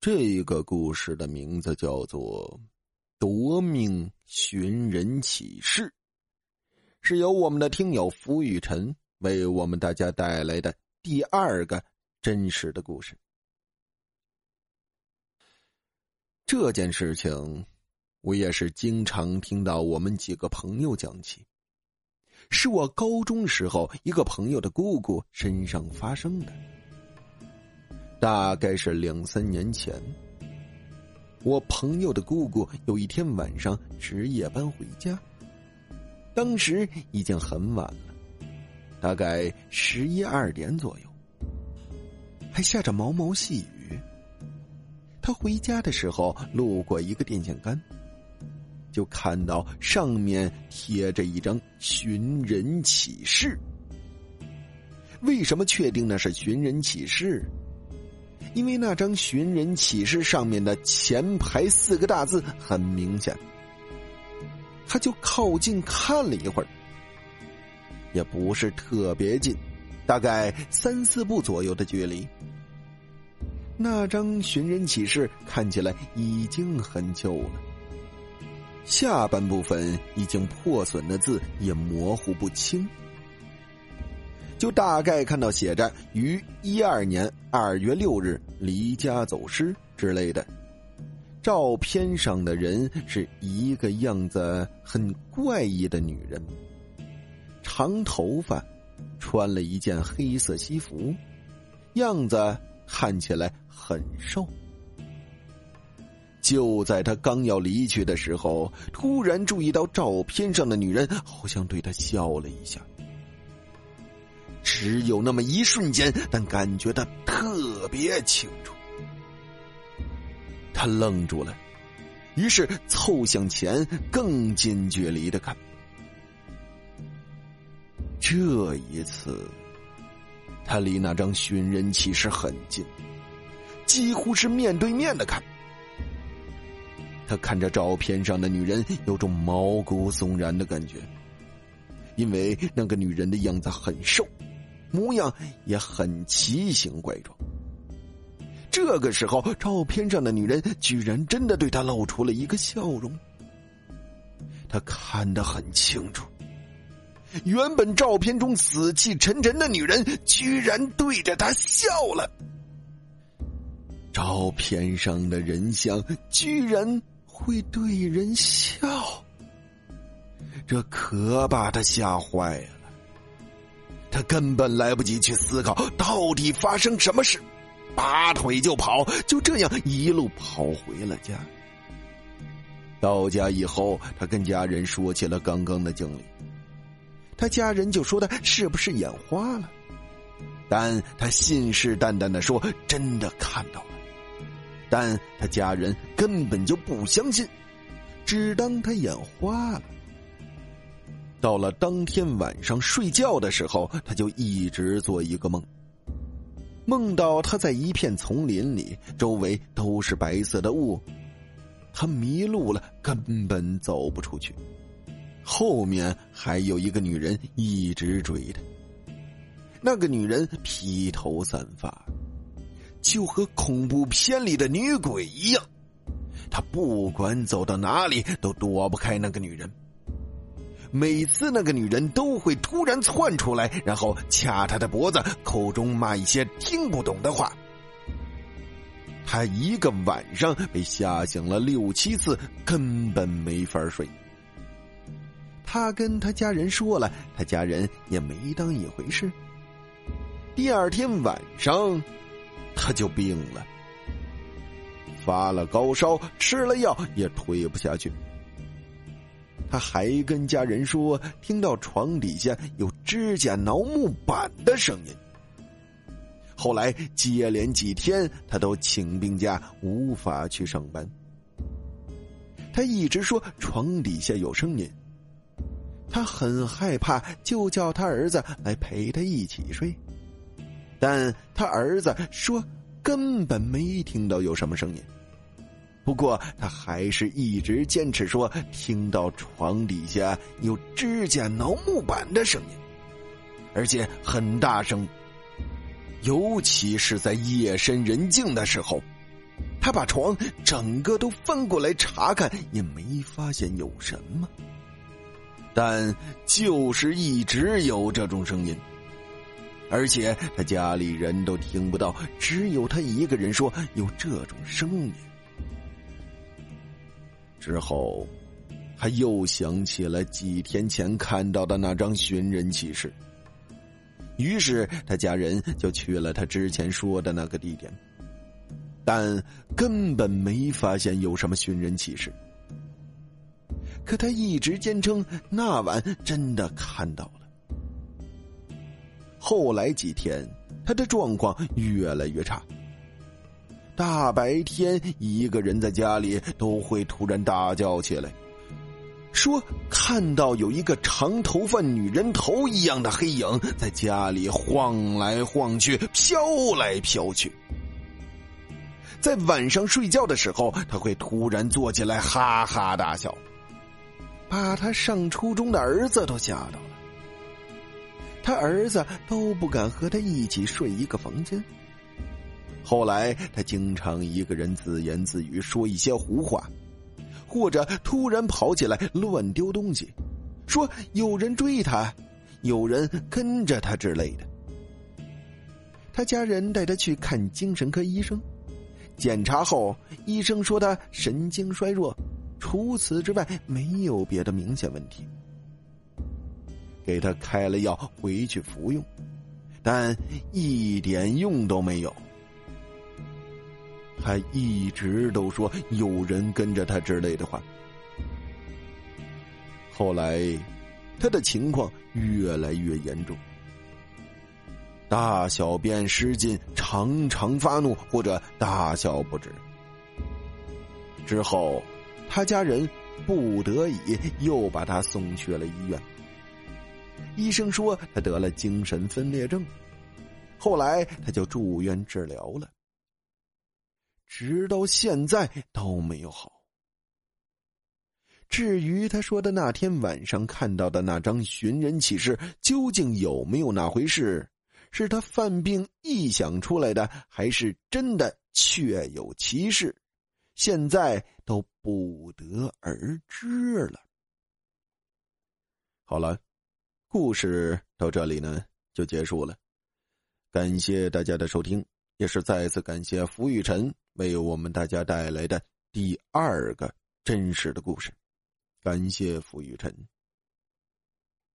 这个故事的名字叫做《夺命寻人启事》，是由我们的听友福雨辰为我们大家带来的第二个真实的故事。这件事情，我也是经常听到我们几个朋友讲起，是我高中时候一个朋友的姑姑身上发生的。大概是两三年前，我朋友的姑姑有一天晚上值夜班回家，当时已经很晚了，大概十一二点左右，还下着毛毛细雨。他回家的时候路过一个电线杆，就看到上面贴着一张寻人启事。为什么确定那是寻人启事？因为那张寻人启事上面的前排四个大字很明显，他就靠近看了一会儿，也不是特别近，大概三四步左右的距离。那张寻人启事看起来已经很旧了，下半部分已经破损的字也模糊不清。就大概看到写着“于一二年二月六日离家走失”之类的，照片上的人是一个样子很怪异的女人，长头发，穿了一件黑色西服，样子看起来很瘦。就在他刚要离去的时候，突然注意到照片上的女人好像对他笑了一下。只有那么一瞬间，但感觉的特别清楚。他愣住了，于是凑向前，更近距离的看。这一次，他离那张寻人启事很近，几乎是面对面的看。他看着照片上的女人，有种毛骨悚然的感觉，因为那个女人的样子很瘦。模样也很奇形怪状。这个时候，照片上的女人居然真的对他露出了一个笑容。他看得很清楚，原本照片中死气沉沉的女人，居然对着他笑了。照片上的人像居然会对人笑，这可把他吓坏了。他根本来不及去思考到底发生什么事，拔腿就跑，就这样一路跑回了家。到家以后，他跟家人说起了刚刚的经历，他家人就说他是不是眼花了，但他信誓旦旦的说真的看到了，但他家人根本就不相信，只当他眼花了。到了当天晚上睡觉的时候，他就一直做一个梦，梦到他在一片丛林里，周围都是白色的雾，他迷路了，根本走不出去，后面还有一个女人一直追他。那个女人披头散发，就和恐怖片里的女鬼一样，他不管走到哪里都躲不开那个女人。每次那个女人都会突然窜出来，然后掐他的脖子，口中骂一些听不懂的话。他一个晚上被吓醒了六七次，根本没法睡。他跟他家人说了，他家人也没当一回事。第二天晚上，他就病了，发了高烧，吃了药也退不下去。他还跟家人说，听到床底下有指甲挠木板的声音。后来接连几天，他都请病假，无法去上班。他一直说床底下有声音，他很害怕，就叫他儿子来陪他一起睡。但他儿子说根本没听到有什么声音。不过，他还是一直坚持说听到床底下有指甲挠木板的声音，而且很大声，尤其是在夜深人静的时候。他把床整个都翻过来查看，也没发现有什么。但就是一直有这种声音，而且他家里人都听不到，只有他一个人说有这种声音。之后，他又想起了几天前看到的那张寻人启事，于是他家人就去了他之前说的那个地点，但根本没发现有什么寻人启事。可他一直坚称那晚真的看到了。后来几天，他的状况越来越差。大白天一个人在家里都会突然大叫起来，说看到有一个长头发女人头一样的黑影在家里晃来晃去、飘来飘去。在晚上睡觉的时候，他会突然坐起来哈哈大笑。把他上初中的儿子都吓到了，他儿子都不敢和他一起睡一个房间。后来他经常一个人自言自语，说一些胡话，或者突然跑起来乱丢东西，说有人追他，有人跟着他之类的。他家人带他去看精神科医生，检查后医生说他神经衰弱。除此之外，没有别的明显问题。给他开了药，回去服用，但一点用都没有。他一直都说有人跟着他之类的话。后来，他的情况越来越严重，大小便失禁，常常发怒或者大笑不止。之后。他家人不得已又把他送去了医院。医生说他得了精神分裂症，后来他就住院治疗了，直到现在都没有好。至于他说的那天晚上看到的那张寻人启事，究竟有没有那回事？是他犯病臆想出来的，还是真的确有其事？现在都不得而知了。好了，故事到这里呢就结束了。感谢大家的收听，也是再次感谢付雨辰为我们大家带来的第二个真实的故事。感谢付雨辰。